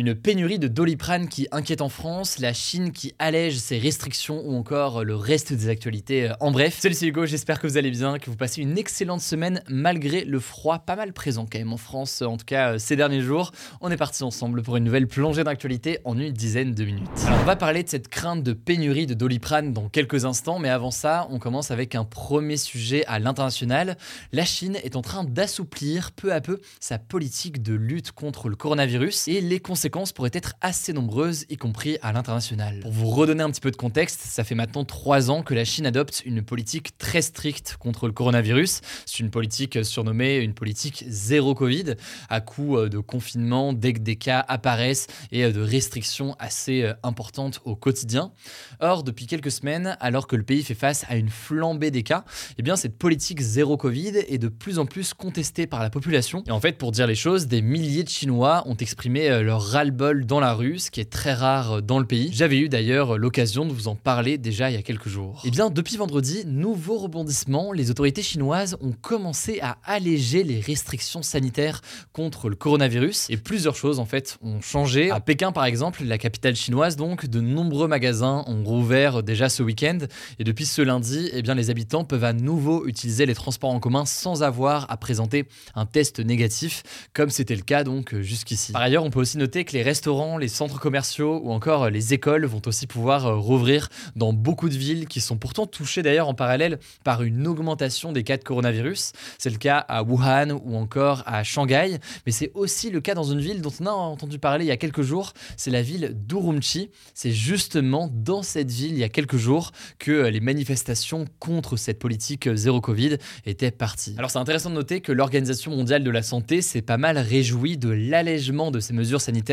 Une pénurie de doliprane qui inquiète en France, la Chine qui allège ses restrictions ou encore le reste des actualités. En bref, salut c'est Hugo, j'espère que vous allez bien, que vous passez une excellente semaine malgré le froid pas mal présent quand même en France, en tout cas ces derniers jours. On est parti ensemble pour une nouvelle plongée d'actualité en une dizaine de minutes. Alors on va parler de cette crainte de pénurie de doliprane dans quelques instants, mais avant ça, on commence avec un premier sujet à l'international. La Chine est en train d'assouplir peu à peu sa politique de lutte contre le coronavirus et les conséquences pourraient être assez nombreuses, y compris à l'international. Pour vous redonner un petit peu de contexte, ça fait maintenant trois ans que la Chine adopte une politique très stricte contre le coronavirus. C'est une politique surnommée une politique zéro Covid, à coup euh, de confinement dès que des cas apparaissent et euh, de restrictions assez euh, importantes au quotidien. Or, depuis quelques semaines, alors que le pays fait face à une flambée des cas, eh bien cette politique zéro Covid est de plus en plus contestée par la population. Et en fait, pour dire les choses, des milliers de Chinois ont exprimé leur ras-le-bol dans la rue, ce qui est très rare dans le pays. J'avais eu d'ailleurs l'occasion de vous en parler déjà il y a quelques jours. Et Eh bien, depuis vendredi, nouveau rebondissement, les autorités chinoises ont commencé à alléger les restrictions sanitaires contre le coronavirus et plusieurs choses en fait ont changé. À Pékin par exemple, la capitale chinoise donc, de nombreux magasins ont rouvert déjà ce week-end et depuis ce lundi, eh bien les habitants peuvent à nouveau utiliser les transports en commun sans avoir à présenter un test négatif comme c'était le cas donc jusqu'ici. Par ailleurs, on peut aussi noter que les restaurants, les centres commerciaux ou encore les écoles vont aussi pouvoir euh, rouvrir dans beaucoup de villes qui sont pourtant touchées d'ailleurs en parallèle par une augmentation des cas de coronavirus. C'est le cas à Wuhan ou encore à Shanghai, mais c'est aussi le cas dans une ville dont on a entendu parler il y a quelques jours, c'est la ville d'Urumqi. C'est justement dans cette ville il y a quelques jours que euh, les manifestations contre cette politique euh, zéro Covid étaient parties. Alors c'est intéressant de noter que l'Organisation mondiale de la santé s'est pas mal réjouie de l'allègement de ces mesures sanitaires.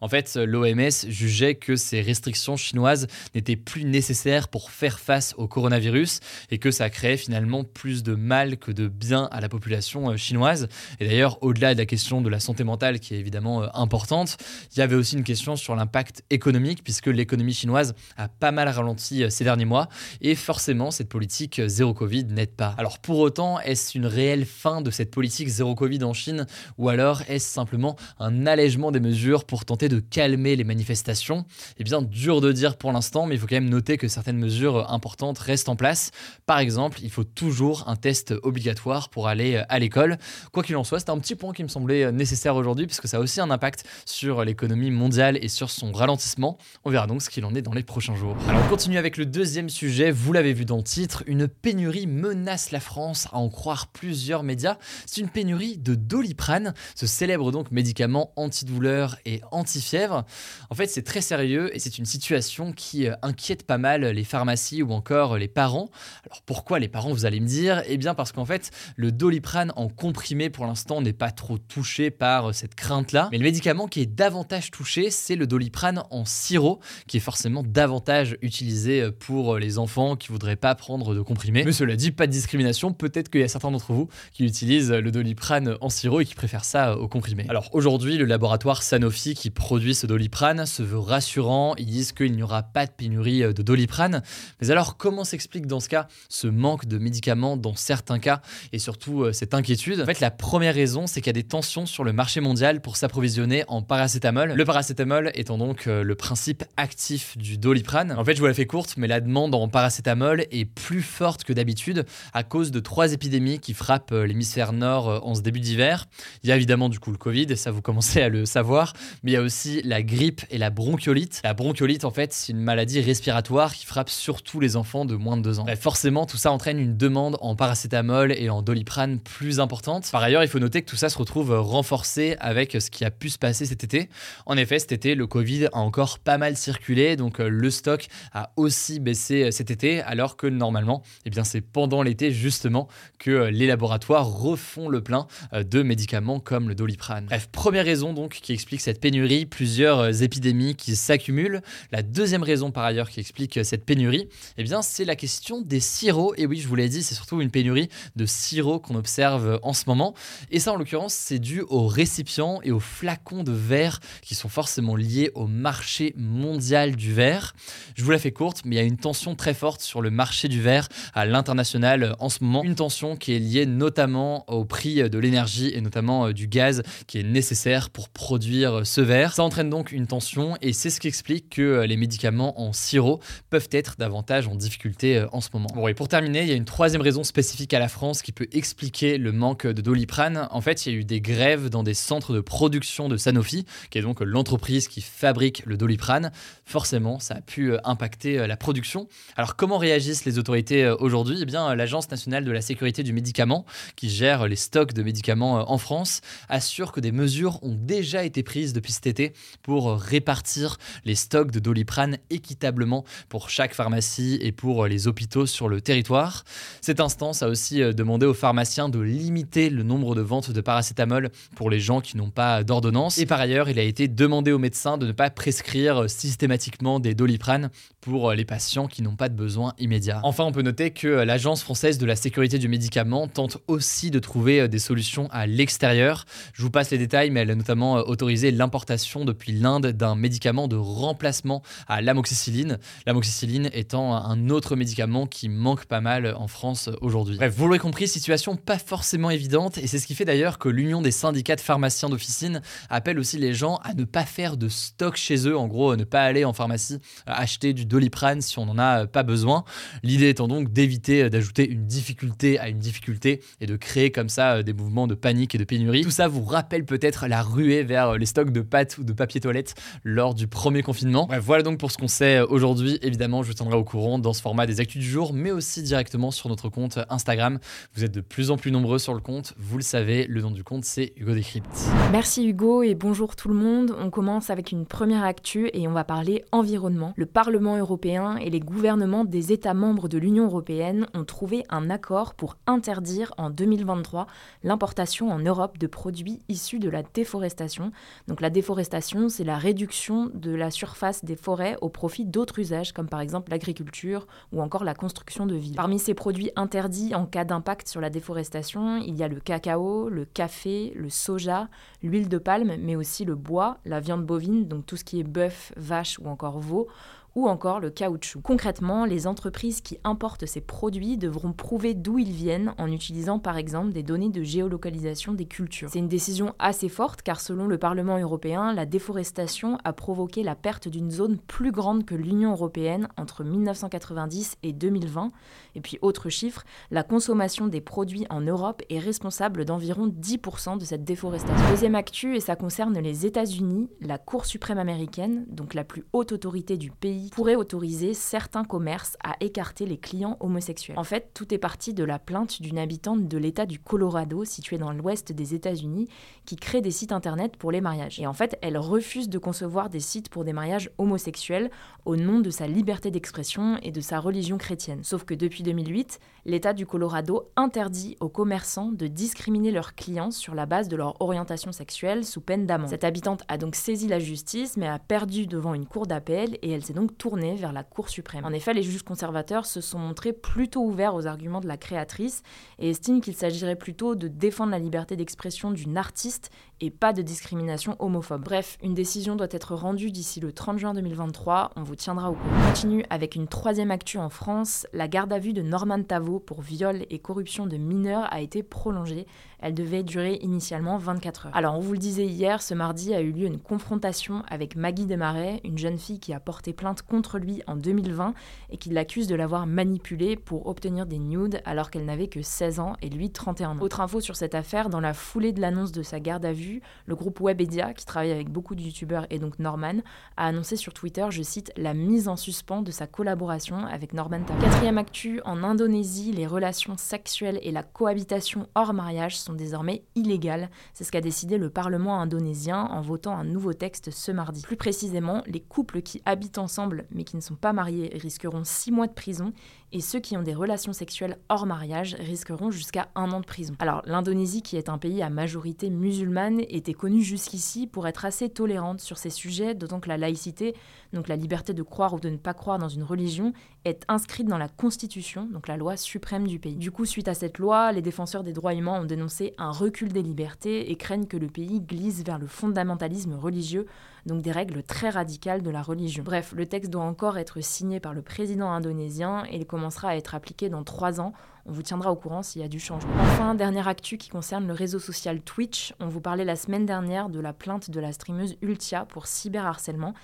En fait, l'OMS jugeait que ces restrictions chinoises n'étaient plus nécessaires pour faire face au coronavirus et que ça créait finalement plus de mal que de bien à la population euh, chinoise. Et d'ailleurs, au-delà de la question de la santé mentale qui est évidemment euh, importante, il y avait aussi une question sur l'impact économique puisque l'économie chinoise a pas mal ralenti euh, ces derniers mois et forcément cette politique zéro Covid n'aide pas. Alors pour autant, est-ce une réelle fin de cette politique zéro Covid en Chine ou alors est-ce simplement un allègement des mesures pour tenter de calmer les manifestations Eh bien, dur de dire pour l'instant, mais il faut quand même noter que certaines mesures importantes restent en place. Par exemple, il faut toujours un test obligatoire pour aller à l'école. Quoi qu'il en soit, c'est un petit point qui me semblait nécessaire aujourd'hui, puisque ça a aussi un impact sur l'économie mondiale et sur son ralentissement. On verra donc ce qu'il en est dans les prochains jours. Alors, on continue avec le deuxième sujet. Vous l'avez vu dans le titre, une pénurie menace la France, à en croire plusieurs médias. C'est une pénurie de doliprane, ce célèbre donc médicament antidouleur et anti-fièvre. En fait, c'est très sérieux et c'est une situation qui euh, inquiète pas mal les pharmacies ou encore les parents. Alors pourquoi les parents, vous allez me dire? Eh bien parce qu'en fait, le doliprane en comprimé pour l'instant n'est pas trop touché par euh, cette crainte-là. Mais le médicament qui est davantage touché, c'est le doliprane en sirop, qui est forcément davantage utilisé euh, pour les enfants qui voudraient pas prendre de comprimé. Mais cela dit, pas de discrimination. Peut-être qu'il y a certains d'entre vous qui utilisent le doliprane en sirop et qui préfèrent ça au comprimé. Alors aujourd'hui, le laboratoire Sanofi qui produit ce doliprane se veut rassurant. Ils disent qu'il n'y aura pas de pénurie de doliprane. Mais alors, comment s'explique dans ce cas ce manque de médicaments dans certains cas et surtout euh, cette inquiétude? En fait, la première raison, c'est qu'il y a des tensions sur le marché mondial pour s'approvisionner en paracétamol. Le paracétamol étant donc euh, le principe actif du doliprane. En fait, je vous la fais courte, mais la demande en paracétamol est plus forte que d'habitude à cause de trois épidémies qui frappent euh, l'hémisphère nord en ce début d'hiver. Il y a évidemment du coup le Covid, ça vous commencez à le savoir, mais il y a aussi la grippe et la bronchiolite. La bronchiolite, en fait, c'est une maladie respiratoire qui frappe surtout les enfants de moins de 2 ans. Bref, forcément, tout ça entraîne une demande en paracétamol et en doliprane plus importante. Par ailleurs, il faut noter que tout ça se retrouve renforcé avec ce qui a pu se passer cet été. En effet, cet été, le Covid a encore pas mal circulé, donc euh, le stock a aussi baissé euh, cet été, alors que normalement, eh bien, c'est pendant l'été justement que euh, les laboratoires refont le plein de médicaments comme le doliprane. Bref, première raison donc qui explique cette pénurie, plusieurs épidémies qui s'accumulent. La deuxième raison par ailleurs qui explique cette pénurie, eh bien, c'est la question des sirops. Et oui, je vous l'ai dit, c'est surtout une pénurie de sirops qu'on observe en ce moment. Et ça, en l'occurrence, c'est dû aux récipients et aux flacons de verre qui sont forcément liés au marché mondial du verre. Je vous la fais courte, mais il y a une tension très forte sur le marché du verre à l'international en ce moment. Une tension qui est liée notamment au prix de l'énergie et notamment euh, du gaz qui est nécessaire pour produire verre. Ça entraîne donc une tension et c'est ce qui explique que euh, les médicaments en sirop peuvent être davantage en difficulté euh, en ce moment. Pour terminer, il y a une troisième raison spécifique à la France qui peut expliquer le manque de doliprane. En fait, il y a eu des grèves dans des centres de production de Sanofi, qui est donc l'entreprise qui fabrique le doliprane. Forcément, ça a pu euh, impacter euh, la production. Alors, comment réagissent les autorités euh, aujourd'hui? Eh bien, l'Agence nationale de la sécurité du médicament, qui gère les stocks de médicaments en France, assure que des mesures ont déjà été prises depuis cet été pour répartir les stocks de doliprane équitablement pour chaque pharmacie et pour les hôpitaux sur le territoire. Cette instance a aussi demandé aux pharmaciens de limiter le nombre de ventes de paracétamol pour les gens qui n'ont pas d'ordonnance. Et par ailleurs, il a été demandé aux médecins de ne pas prescrire systématiquement des doliprane pour les patients qui n'ont pas de besoin immédiat. Enfin, on peut noter que l'Agence française de la sécurité du médicament tente aussi de trouver des solutions à l'extérieur. Je vous passe les détails, mais elle a notamment autorisé l'importation depuis l'Inde d'un médicament de remplacement à l'amoxicilline. L'amoxicilline étant un autre médicament qui manque pas mal en France aujourd'hui. Bref, vous l'aurez compris, situation pas forcément évidente, et c'est ce qui fait d'ailleurs que l'Union des syndicats de pharmaciens d'officine appelle aussi les gens à ne pas faire de stock chez eux, en gros, ne pas aller en pharmacie acheter du doliprane si on n'en a pas besoin. L'idée étant donc d'éviter d'ajouter une difficulté à une difficulté et de créer comme ça des mouvements de panique et de pénurie. Tout ça vous rappelle peut-être la ruée vers les stocks de pâtes ou de papier toilette lors du premier confinement. voilà donc pour ce qu'on sait aujourd'hui. Évidemment, je vous tiendrai au courant dans ce format des actus du jour, mais aussi directement sur notre compte Instagram. Vous êtes de plus en plus nombreux sur le compte, vous le savez, le nom du compte c'est Hugo Décrypte. Merci Hugo et bonjour tout le monde. On commence avec une première actu et on va parler environnement. Le Parlement européen et les gouvernements des États membres de l'Union européenne ont trouvé un accord pour interdire en 2023 l'importation en Europe de produits issus de la déforestation. Donc la déforestation, c'est la réduction de la surface des forêts au profit d'autres usages comme par exemple l'agriculture ou encore la construction de villes. Parmi ces produits interdits en cas d'impact sur la déforestation, il y a le cacao, le café, le soja, l'huile de palme, mais aussi le bois, la viande bovine, donc tout ce qui est bœuf, vache ou encore veau, ou encore le caoutchouc. Concrètement, les entreprises qui importent ces produits devront prouver d'où ils viennent en utilisant par exemple des données de géolocalisation des cultures. C'est une décision assez forte car selon le Parlement européen, la déforestation a provoqué la perte d'une zone plus grande que l'Union européenne entre 1990 et 2020. Et puis autre chiffre, la consommation des produits en Europe est responsable d'environ 10% de cette déforestation. Deuxième actu, et ça concerne les États-Unis, la Cour suprême américaine, donc la plus haute autorité du pays, pourrait autoriser certains commerces à écarter les clients homosexuels. En fait, tout est parti de la plainte d'une habitante de l'État du Colorado, situé dans l'ouest des États-Unis, qui crée des sites internet pour les mariages. Et en fait, elle refuse de concevoir des sites pour des mariages homosexuels au nom de sa liberté d'expression et de sa religion chrétienne. Sauf que depuis 2008, l'État du Colorado interdit aux commerçants de discriminer leurs clients sur la base de leur orientation sexuelle sous peine d'amende. Cette habitante a donc saisi la justice, mais a perdu devant une cour d'appel et elle s'est donc tournée vers la Cour suprême. En effet, les juges conservateurs se sont montrés plutôt ouverts aux arguments de la créatrice et estiment qu'il s'agirait plutôt de défendre la liberté d'expression d'une artiste et pas de discrimination homophobe. Bref, une décision doit être rendue d'ici le 30 juin 2023, on vous tiendra au courant. On continue avec une troisième actu en France, la garde à vue de Norman Tavo pour viol et corruption de mineurs a été prolongée. Elle devait durer initialement 24 heures. Alors, on vous le disait hier, ce mardi a eu lieu une confrontation avec Maggie Desmarais, une jeune fille qui a porté plainte contre lui en 2020 et qui l'accuse de l'avoir manipulée pour obtenir des nudes alors qu'elle n'avait que 16 ans et lui 31 ans. Autre info sur cette affaire, dans la foulée de l'annonce de sa garde à vue, le groupe Webedia, qui travaille avec beaucoup de youtubeurs et donc Norman, a annoncé sur Twitter, je cite, la mise en suspens de sa collaboration avec Norman Tafur. Quatrième actu, en Indonésie, les relations sexuelles et la cohabitation hors mariage sont désormais illégales. C'est ce qu'a décidé le Parlement indonésien en votant un nouveau texte ce mardi. Plus précisément, les couples qui habitent ensemble mais qui ne sont pas mariés risqueront 6 mois de prison et ceux qui ont des relations sexuelles hors mariage risqueront jusqu'à un an de prison. Alors l'Indonésie, qui est un pays à majorité musulmane, était connue jusqu'ici pour être assez tolérante sur ces sujets, d'autant que la laïcité, donc la liberté de croire ou de ne pas croire dans une religion, est inscrite dans la Constitution, donc la loi suprême du pays. Du coup, suite à cette loi, les défenseurs des droits humains ont dénoncé un recul des libertés et craignent que le pays glisse vers le fondamentalisme religieux, donc des règles très radicales de la religion. Bref, le texte doit encore être signé par le président indonésien et il commencera à être appliqué dans trois ans. On vous tiendra au courant s'il y a du changement. Enfin, dernière actu qui concerne le réseau social Twitch. On vous parlait la semaine dernière de la plainte de la streameuse Ultia pour cyberharcèlement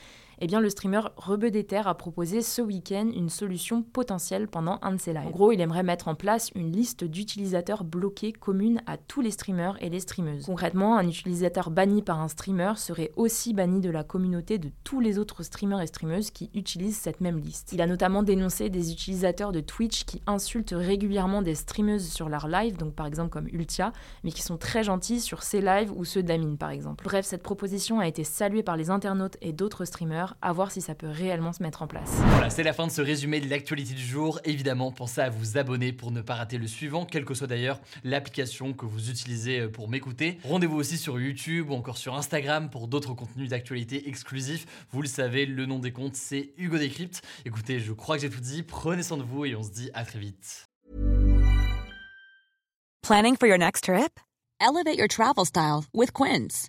eh bien le streamer Rebeudeter a proposé ce week-end une solution potentielle pendant un de ses lives. En gros, il aimerait mettre en place une liste d'utilisateurs bloqués commune à tous les streamers et les streameuses. Concrètement, un utilisateur banni par un streamer serait aussi banni de la communauté de tous les autres streamers et streameuses qui utilisent cette même liste. Il a notamment dénoncé des utilisateurs de Twitch qui insultent régulièrement des streameuses sur leur live, donc par exemple comme Ultia, mais qui sont très gentils sur ses lives ou ceux d'Amine par exemple. Bref, cette proposition a été saluée par les internautes et d'autres streamers à voir si ça peut réellement se mettre en place. Voilà, c'est la fin de ce résumé de l'actualité du jour. Évidemment, pensez à vous abonner pour ne pas rater le suivant, quelle que soit d'ailleurs l'application que vous utilisez euh, pour m'écouter. Rendez-vous aussi sur YouTube ou encore sur Instagram pour d'autres contenus d'actualité exclusifs. Vous le savez, le nom des comptes, c'est Hugo Décrypte. Écoutez, je crois que j'ai tout dit. Prenez soin de vous et on se dit à très vite. Planning for your next trip? Elevate your travel style with Quince.